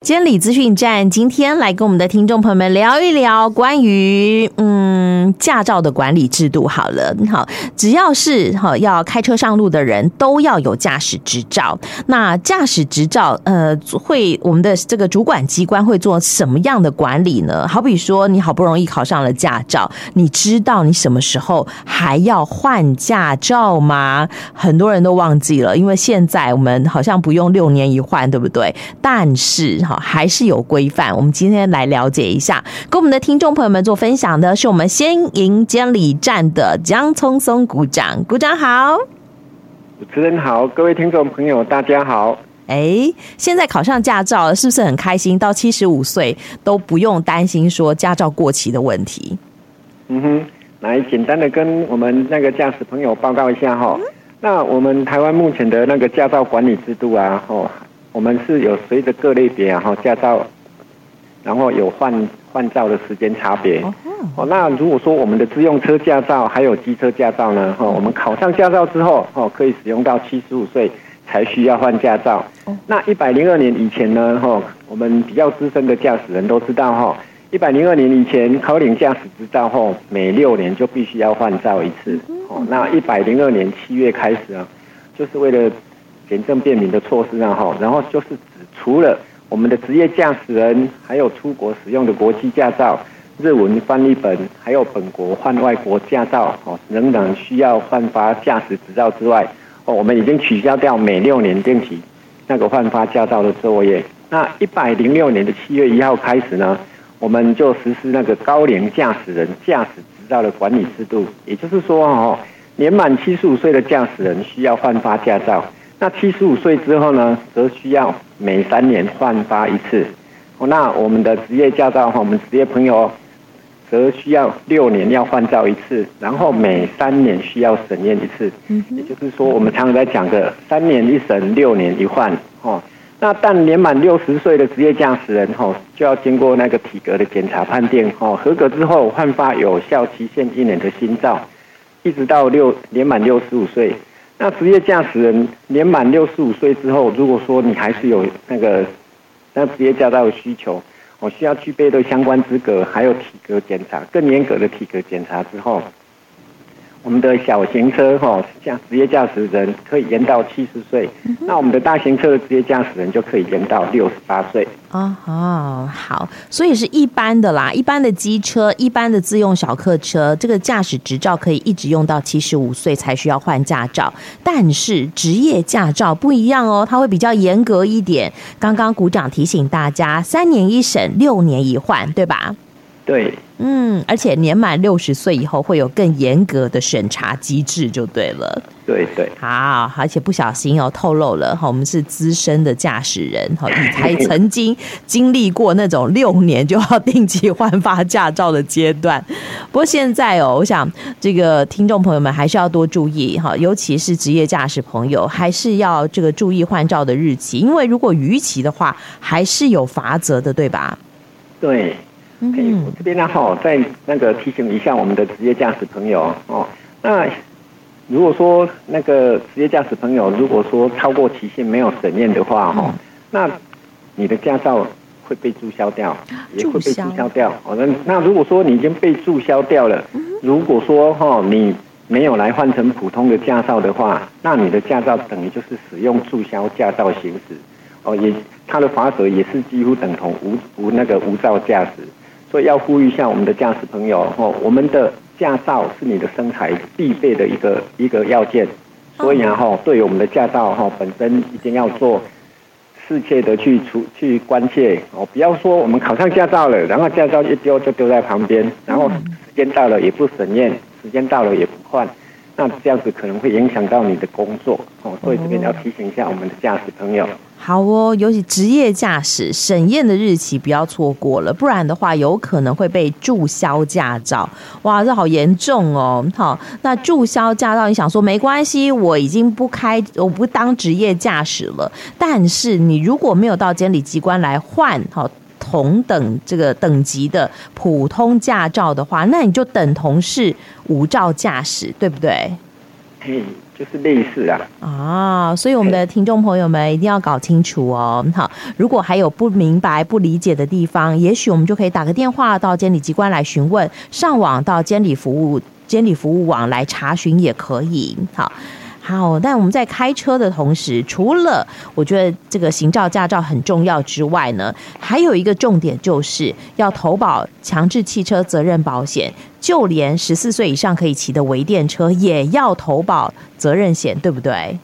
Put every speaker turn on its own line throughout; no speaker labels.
监理资讯站今天来跟我们的听众朋友们聊一聊关于嗯驾照的管理制度。好了，好，只要是哈要开车上路的人都要有驾驶执照。那驾驶执照呃会我们的这个主管机关会做什么样的管理呢？好比说你好不容易考上了驾照，你知道你什么时候还要换驾照吗？很多人都忘记了，因为现在我们好像不用六年一换，对不对？但是哈还是有规范。我们今天来了解一下，跟我们的听众朋友们做分享的是我们先营监理站的江聪松股长。股长好，
主持人好，各位听众朋友大家好。
哎，现在考上驾照是不是很开心？到七十五岁都不用担心说驾照过期的问题。
嗯哼，来简单的跟我们那个驾驶朋友报告一下哈。嗯、那我们台湾目前的那个驾照管理制度啊，哦。我们是有随着各类别然后驾照，然后有换换照的时间差别。哦，那如果说我们的自用车驾照还有机车驾照呢，哈，我们考上驾照之后，哦，可以使用到七十五岁才需要换驾照。那一百零二年以前呢，哈，我们比较资深的驾驶人都知道，哈，一百零二年以前考领驾驶执照后，每六年就必须要换照一次。哦，那一百零二年七月开始啊，就是为了。简政便民的措施啊，哈，然后就是指除了我们的职业驾驶人，还有出国使用的国际驾照、日文翻译本，还有本国换外国驾照，哦，仍然需要换发驾驶执照之外，哦，我们已经取消掉每六年定期那个换发驾照的作业。那一百零六年的七月一号开始呢，我们就实施那个高龄驾驶人驾驶执照的管理制度，也就是说，哦，年满七十五岁的驾驶人需要换发驾照。那七十五岁之后呢，则需要每三年换发一次。哦，那我们的职业驾照哈，我们职业朋友则需要六年要换照一次，然后每三年需要审验一次。嗯，也就是说，我们常常在讲的三年一审，六年一换。哦，那但年满六十岁的职业驾驶人哈，就要经过那个体格的检查判定，哦，合格之后换发有效期限一年的新照，一直到六年满六十五岁。那职业驾驶人年满六十五岁之后，如果说你还是有那个那职业驾照的需求，我需要具备的相关资格，还有体格检查，更严格的体格检查之后。我们的小型车哈，像职业驾驶人可以延到七十岁，嗯、那我们的大型车的职业驾驶人就可以延到六十八岁。
哦哦，好，所以是一般的啦，一般的机车、一般的自用小客车，这个驾驶执照可以一直用到七十五岁才需要换驾照。但是职业驾照不一样哦，它会比较严格一点。刚刚股长提醒大家，三年一审，六年一换，对吧？
对，
嗯，而且年满六十岁以后会有更严格的审查机制，就对了。
对对，
好，而且不小心哦透露了哈，我们是资深的驾驶人哈，你才曾经经历过那种六年就要定期换发驾照的阶段。不过现在哦，我想这个听众朋友们还是要多注意哈，尤其是职业驾驶朋友，还是要这个注意换照的日期，因为如果逾期的话，还是有罚则的，对吧？
对。嗯我这边呢，哈，再那个提醒一下我们的职业驾驶朋友哦。那如果说那个职业驾驶朋友，如果说超过期限没有审验的话，哈、嗯，那你的驾照会被注销掉，也会被注销掉。哦，那那如果说你已经被注销掉了，如果说哈你没有来换成普通的驾照的话，那你的驾照等于就是使用注销驾照行驶。哦，也它的罚则也是几乎等同无无那个无照驾驶。所以要呼吁一下我们的驾驶朋友哦，我们的驾照是你的身材必备的一个一个要件，所以然后对于我们的驾照哈本身一定要做适切的去处去关切哦，不要说我们考上驾照了，然后驾照一丢就丢在旁边，然后时间到了也不审验，时间到了也不换，那这样子可能会影响到你的工作哦，所以这边要提醒一下我们的驾驶朋友。
好哦，尤其职业驾驶审验的日期不要错过了，不然的话有可能会被注销驾照。哇，这好严重哦！好，那注销驾照，你想说没关系，我已经不开，我不当职业驾驶了。但是你如果没有到监理机关来换好同等这个等级的普通驾照的话，那你就等同是无照驾驶，对不对？
嗯，就是类似啊。
啊，所以我们的听众朋友们一定要搞清楚哦。好，如果还有不明白、不理解的地方，也许我们就可以打个电话到监理机关来询问，上网到监理服务、监理服务网来查询也可以。好。好，但我们在开车的同时，除了我觉得这个行照驾照很重要之外呢，还有一个重点就是要投保强制汽车责任保险，就连十四岁以上可以骑的微电车也要投保责任险，对不对？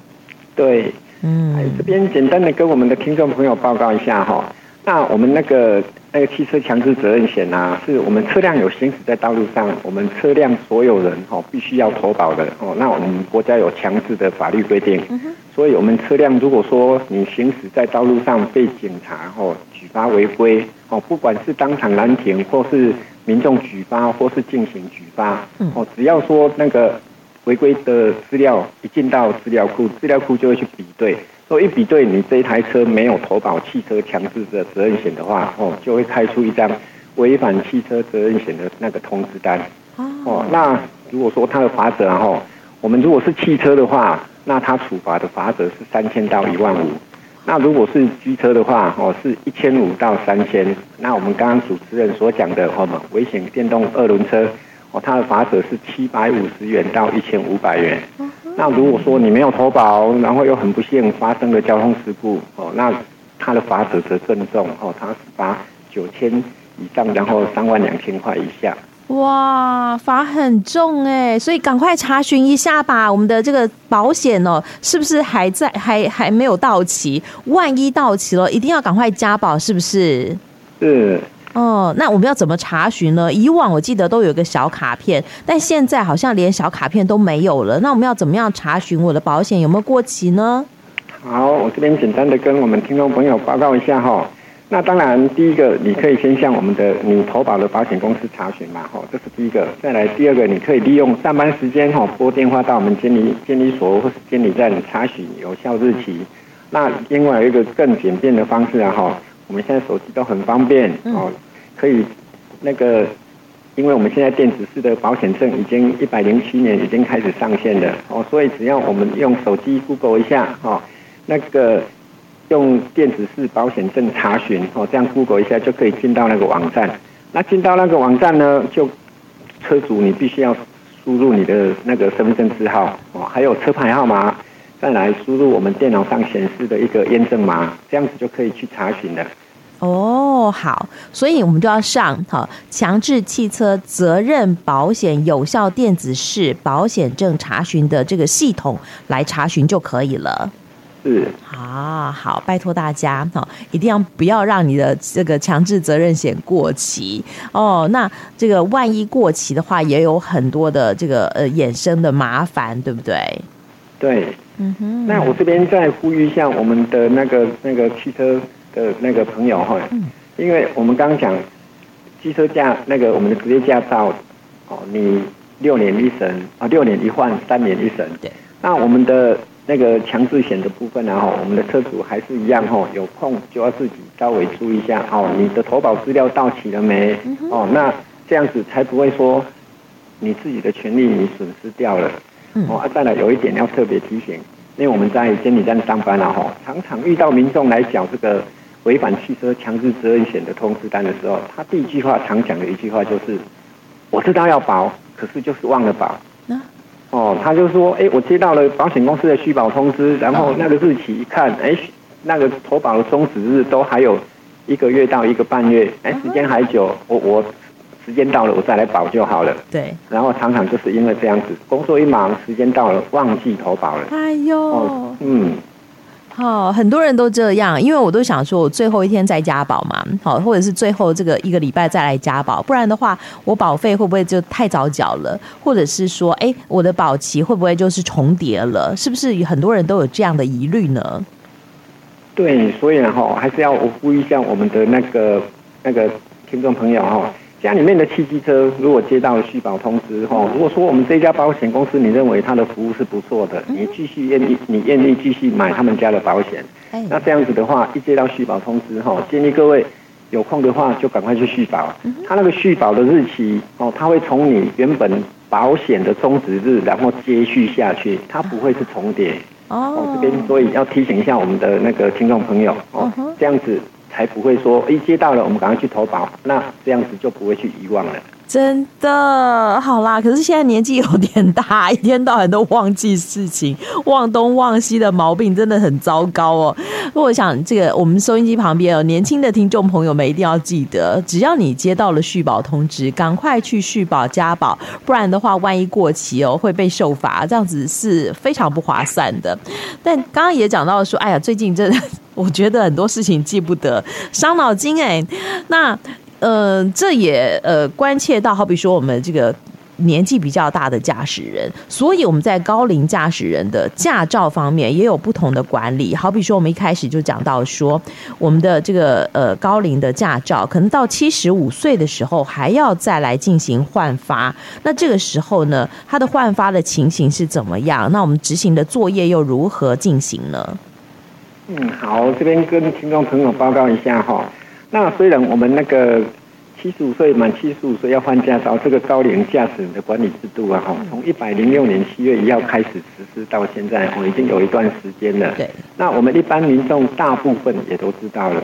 对，嗯，这边简单的跟我们的听众朋友报告一下哈，那我们那个。那个汽车强制责任险啊，是我们车辆有行驶在道路上，我们车辆所有人哦必须要投保的哦。那我们国家有强制的法律规定，所以我们车辆如果说你行驶在道路上被警察哦举发违规哦，不管是当场拦停，或是民众举发，或是进行举发哦，只要说那个违规的资料一进到资料库，资料库就会去比对。所以一比对，你这一台车没有投保汽车强制的责任险的话，哦，就会开出一张违反汽车责任险的那个通知单。哦，那如果说它的罚则，哈，我们如果是汽车的话，那它处罚的罚则是三千到一万五。那如果是机车的话，哦，是一千五到三千。那我们刚刚主持人所讲的，哦，危险电动二轮车，哦，它的罚则是七百五十元到一千五百元。那如果说你没有投保，然后又很不幸发生了交通事故，哦，那他的罚则则更重，哦，他是罚九千以上，然后三万两千块以下。
哇，罚很重哎，所以赶快查询一下吧，我们的这个保险哦，是不是还在，还还没有到期？万一到期了，一定要赶快加保，是不是？
是。
哦，那我们要怎么查询呢？以往我记得都有个小卡片，但现在好像连小卡片都没有了。那我们要怎么样查询我的保险有没有过期呢？
好，我这边简单的跟我们听众朋友报告一下哈。那当然，第一个你可以先向我们的你投保的保险公司查询嘛，哈，这是第一个。再来第二个，你可以利用上班时间哈拨电话到我们监理监理所或是监理站查询有效日期。那另外有一个更简便的方式啊哈，我们现在手机都很方便哦。可以，那个，因为我们现在电子式的保险证已经一百零七年已经开始上线了哦，所以只要我们用手机 Google 一下哦，那个用电子式保险证查询哦，这样 Google 一下就可以进到那个网站。那进到那个网站呢，就车主你必须要输入你的那个身份证字号哦，还有车牌号码，再来输入我们电脑上显示的一个验证码，这样子就可以去查询了。
哦，好，所以我们就要上好强制汽车责任保险有效电子式保险证查询的这个系统来查询就可以了。
是
啊，好，拜托大家哈，一定要不要让你的这个强制责任险过期哦。那这个万一过期的话，也有很多的这个呃衍生的麻烦，对不对？
对，嗯哼。那我这边再呼吁一下我们的那个那个汽车。的那个朋友哈，因为我们刚刚讲机车驾那个我们的职业驾照哦，你六年一审啊，六年一换，三年一审。对。那我们的那个强制险的部分呢，哈，我们的车主还是一样哈，有空就要自己稍微注意一下哦，你的投保资料到期了没？哦，那这样子才不会说你自己的权利你损失掉了。哦，啊再来有一点要特别提醒，因为我们在监理站上班了哈，常常遇到民众来缴这个。违反汽车强制责任险的通知单的时候，他第一句话常讲的一句话就是：“我知道要保，可是就是忘了保。”哦，他就说：“哎，我接到了保险公司的续保通知，然后那个日期一看，哎，那个投保的终止日都还有一个月到一个半月，哎，时间还久，我我时间到了，我再来保就好了。”
对。
然后常常就是因为这样子，工作一忙，时间到了，忘记投保了。
哎呦。哦，嗯。好，很多人都这样，因为我都想说，我最后一天再加保嘛，好，或者是最后这个一个礼拜再来加保，不然的话，我保费会不会就太早缴了？或者是说，哎，我的保期会不会就是重叠了？是不是很多人都有这样的疑虑呢？
对，所以哈，还是要我呼吁一下我们的那个那个听众朋友哈。家里面的汽机车，如果接到了续保通知后，如果说我们这家保险公司你认为它的服务是不错的，你继续愿意，你愿意继续买他们家的保险，那这样子的话，一接到续保通知后，建议各位有空的话就赶快去续保。它那个续保的日期哦，它会从你原本保险的终止日，然后接续下去，它不会是重叠。哦，这边所以要提醒一下我们的那个听众朋友哦，这样子才不会说一接到了，我们赶快去投保，那这样子就不会去遗忘了。
真的好啦，可是现在年纪有点大，一天到晚都忘记事情，忘东忘西的毛病真的很糟糕哦。我想这个我们收音机旁边有年轻的听众朋友们一定要记得，只要你接到了续保通知，赶快去续保加保，不然的话，万一过期哦会被受罚，这样子是非常不划算的。但刚刚也讲到说，哎呀，最近真的我觉得很多事情记不得，伤脑筋哎。那。呃，这也呃关切到，好比说我们这个年纪比较大的驾驶人，所以我们在高龄驾驶人的驾照方面也有不同的管理。好比说，我们一开始就讲到说，我们的这个呃高龄的驾照，可能到七十五岁的时候还要再来进行换发。那这个时候呢，它的换发的情形是怎么样？那我们执行的作业又如何进行呢？
嗯，好，这边跟听众朋友报告一下哈。那虽然我们那个七十五岁满七十五岁要换驾照，这个高龄驾驶人的管理制度啊，哈，从一百零六年七月一号开始实施到现在，我，已经有一段时间了。对。那我们一般民众大部分也都知道了，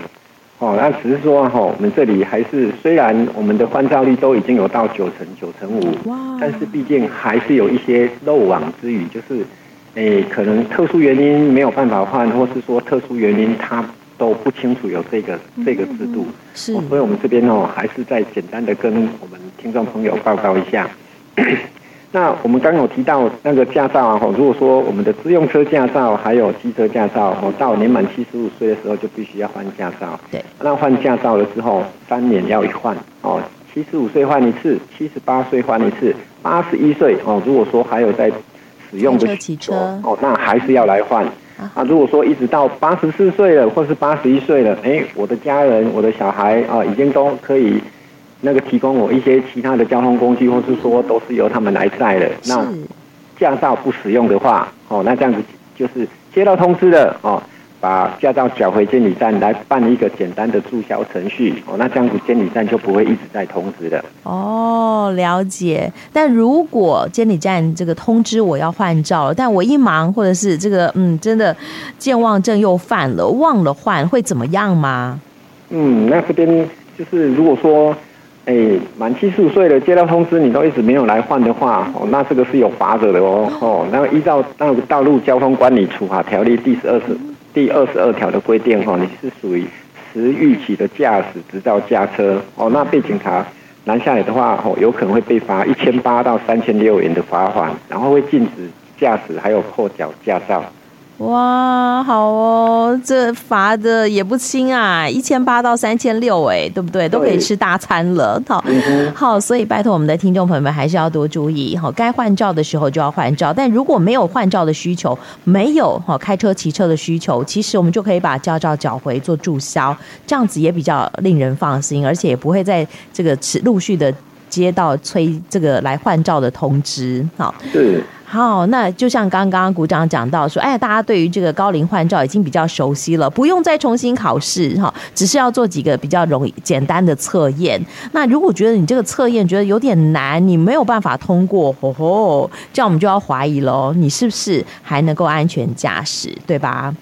哦，那只是说哈，我们这里还是虽然我们的换照率都已经有到九成九成五，哇，但是毕竟还是有一些漏网之鱼，就是，诶，可能特殊原因没有办法换，或是说特殊原因他。都不清楚有这个这个制度，是，所以我们这边哦，还是再简单的跟我们听众朋友报告一下。那我们刚有提到那个驾照啊，如果说我们的自用车驾照还有机车驾照，哦，到年满七十五岁的时候就必须要换驾照。对，那换驾照了之后，三年要一换哦，七十五岁换一次，七十八岁换一次，八十一岁哦，如果说还有在使用的汽车哦，那还是要来换。啊，如果说一直到八十四岁了，或是八十一岁了，哎，我的家人、我的小孩啊，已经都可以那个提供我一些其他的交通工具，或是说都是由他们来载了。那驾照不使用的话，哦，那这样子就是接到通知了哦。把驾照缴回监理站来办一个简单的注销程序哦，那这样子监理站就不会一直在通知的。
哦，了解。但如果监理站这个通知我要换照，但我一忙或者是这个嗯真的健忘症又犯了，忘了换会怎么样吗？
嗯，那这边就是如果说哎满七十五岁了接到通知你都一直没有来换的话哦，那这个是有罚则的哦哦。那依照那个道路交通管理处罚条例第十二十。第二十二条的规定，哈，你是属于迟逾期的驾驶执照驾车，哦，那被警察拦下来的话，哦，有可能会被罚一千八到三千六元的罚款，然后会禁止驾驶，还有扣缴驾照。
哇，好哦，这罚的也不轻啊，一千八到三千六，哎，对不对？都可以吃大餐了。好，嗯、好，所以拜托我们的听众朋友们还是要多注意，好，该换照的时候就要换照，但如果没有换照的需求，没有好开车骑车的需求，其实我们就可以把驾照缴回做注销，这样子也比较令人放心，而且也不会在这个持陆续的接到催这个来换照的通知。好，
对。
好，那就像刚刚股长讲到说，哎，大家对于这个高龄换照已经比较熟悉了，不用再重新考试哈，只是要做几个比较容易简单的测验。那如果觉得你这个测验觉得有点难，你没有办法通过，吼吼，这样我们就要怀疑喽，你是不是还能够安全驾驶，对吧？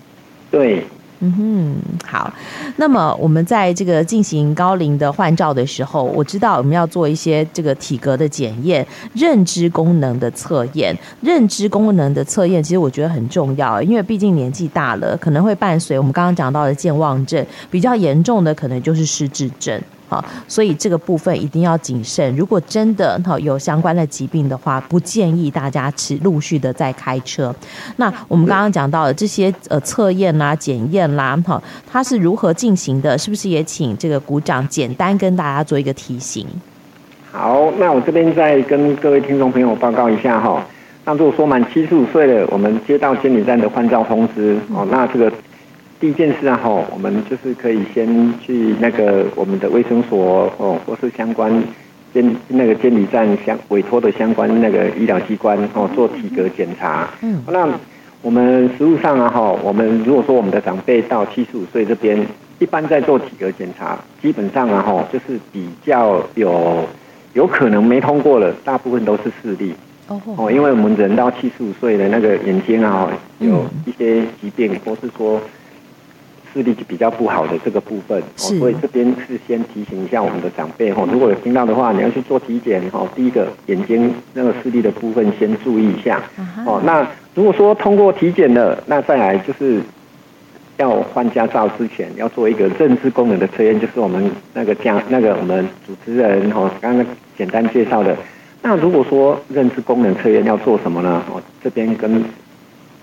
对。
嗯哼，好。那么我们在这个进行高龄的换照的时候，我知道我们要做一些这个体格的检验、认知功能的测验。认知功能的测验其实我觉得很重要，因为毕竟年纪大了，可能会伴随我们刚刚讲到的健忘症，比较严重的可能就是失智症。好，所以这个部分一定要谨慎。如果真的哈有相关的疾病的话，不建议大家持陆续的在开车。那我们刚刚讲到的这些呃测验啦、检验啦，哈，它是如何进行的？是不是也请这个股长简单跟大家做一个提醒？
好，那我这边再跟各位听众朋友报告一下哈。那如果说满七十五岁了，我们接到监理站的换照通知哦，那这个。第一件事啊，吼，我们就是可以先去那个我们的卫生所哦，或是相关监那个监理站相委托的相关那个医疗机关哦，做体格检查。嗯，那我们实务上啊，哈，我们如果说我们的长辈到七十五岁这边，一般在做体格检查，基本上啊，哈，就是比较有有可能没通过了，大部分都是视力。哦，哦，因为我们人到七十五岁的那个眼睛啊，有一些疾病，或是说视力就比较不好的这个部分，哦，所以这边是先提醒一下我们的长辈哈，如果有听到的话，你要去做体检哈。第一个眼睛那个视力的部分先注意一下。哦，那如果说通过体检了，那再来就是要换驾照之前要做一个认知功能的测验，就是我们那个讲那个我们主持人哈刚刚简单介绍的。那如果说认知功能测验要做什么呢？哦，这边跟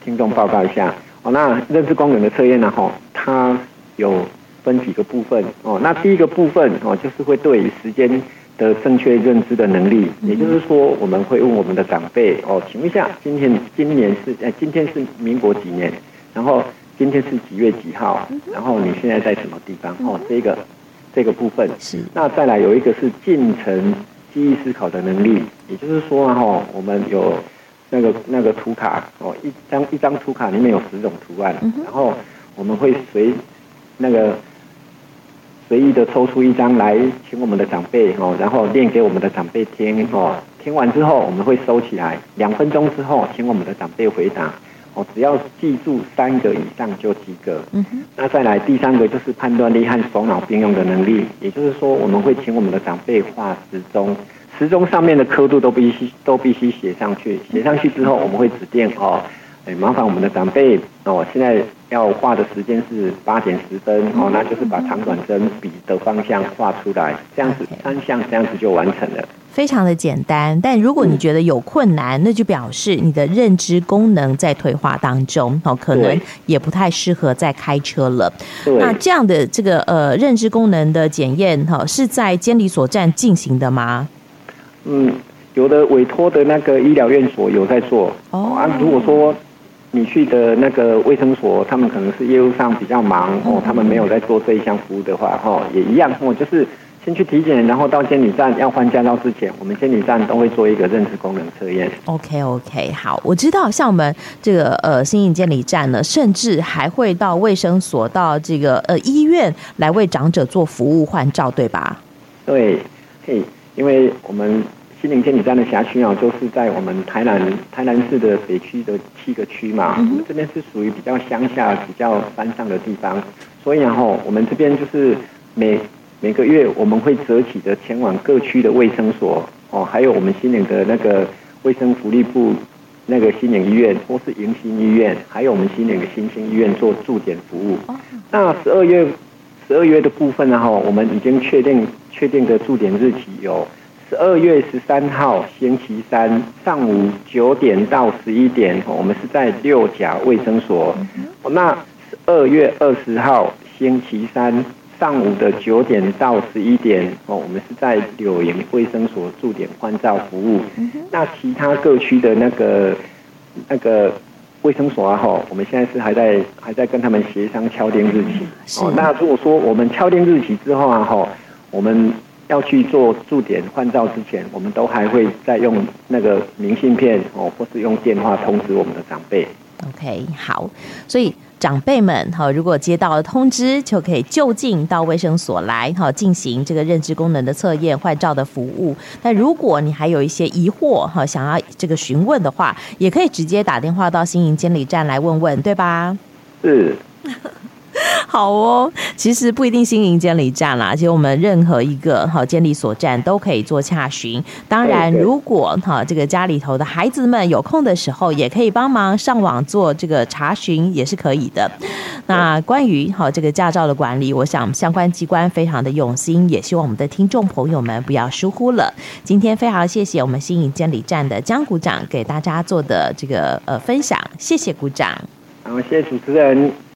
听众报告一下。哦，那认知功能的测验呢？哈，它有分几个部分。哦，那第一个部分哦，就是会对时间的正确认知的能力。也就是说，我们会问我们的长辈哦，请问一下，今天今年是哎，今天是民国几年？然后今天是几月几号？然后你现在在什么地方？哦，这个这个部分是。那再来有一个是进程。记忆思考的能力，也就是说哈，我们有那个那个图卡哦，一张一张图卡里面有十种图案，然后我们会随那个随意的抽出一张来，请我们的长辈哦，然后念给我们的长辈听哦，听完之后我们会收起来，两分钟之后请我们的长辈回答哦，只要记住三个以上就及格。嗯哼，那再来第三个就是判断力和手脑并用的能力，也就是说我们会请我们的长辈画时钟。时钟上面的刻度都必须都必须写上去，写上去之后，我们会指定哦，哎，麻烦我们的长辈哦，现在要画的时间是八点十分哦，那就是把长短针笔的方向画出来，这样子三项这样子就完成了。
非常的简单，但如果你觉得有困难，那就表示你的认知功能在退化当中哦，可能也不太适合再开车了。那这样的这个呃认知功能的检验哈，是在监理所站进行的吗？
嗯，有的委托的那个医疗院所有在做哦。啊，如果说你去的那个卫生所，他们可能是业务上比较忙哦，他们没有在做这一项服务的话，哈，也一样哦，就是先去体检，然后到监理站要换驾照之前，我们监理站都会做一个认知功能测验。
OK OK，好，我知道，像我们这个呃新营监理站呢，甚至还会到卫生所、到这个呃医院来为长者做服务换照，对吧？
对，嘿，因为我们。新营监理站的辖区啊，就是在我们台南台南市的北区的七个区嘛。我们这边是属于比较乡下、比较山上的地方，所以然后我们这边就是每每个月我们会择起的前往各区的卫生所哦，还有我们新营的那个卫生福利部那个新营医院，或是迎新医院，还有我们新营的新兴医院做驻点服务。那十二月十二月的部分呢，哈，我们已经确定确定的驻点日期有。十二月十三号星期三上午九点到十一点，我们是在六甲卫生所。那十二月二十号星期三上午的九点到十一点，哦，我们是在柳营卫生所驻点换照服务。那其他各区的那个那个卫生所啊，哈，我们现在是还在还在跟他们协商敲定日期。哦，那如果说我们敲定日期之后啊，哈，我们。要去做驻点换照之前，我们都还会再用那个明信片哦，或是用电话通知我们的长辈。
OK，好，所以长辈们哈，如果接到了通知，就可以就近到卫生所来哈，进行这个认知功能的测验、换照的服务。那如果你还有一些疑惑哈，想要这个询问的话，也可以直接打电话到新营监理站来问问，对吧？
是。
好哦，其实不一定新营监理站啦，其实我们任何一个好监理所站都可以做洽询。当然，如果哈这个家里头的孩子们有空的时候，也可以帮忙上网做这个查询，也是可以的。那关于好这个驾照的管理，我想相关机关非常的用心，也希望我们的听众朋友们不要疏忽了。今天非常谢谢我们新营监理站的江股长给大家做的这个呃分享，谢谢股长。
好，谢谢主持人。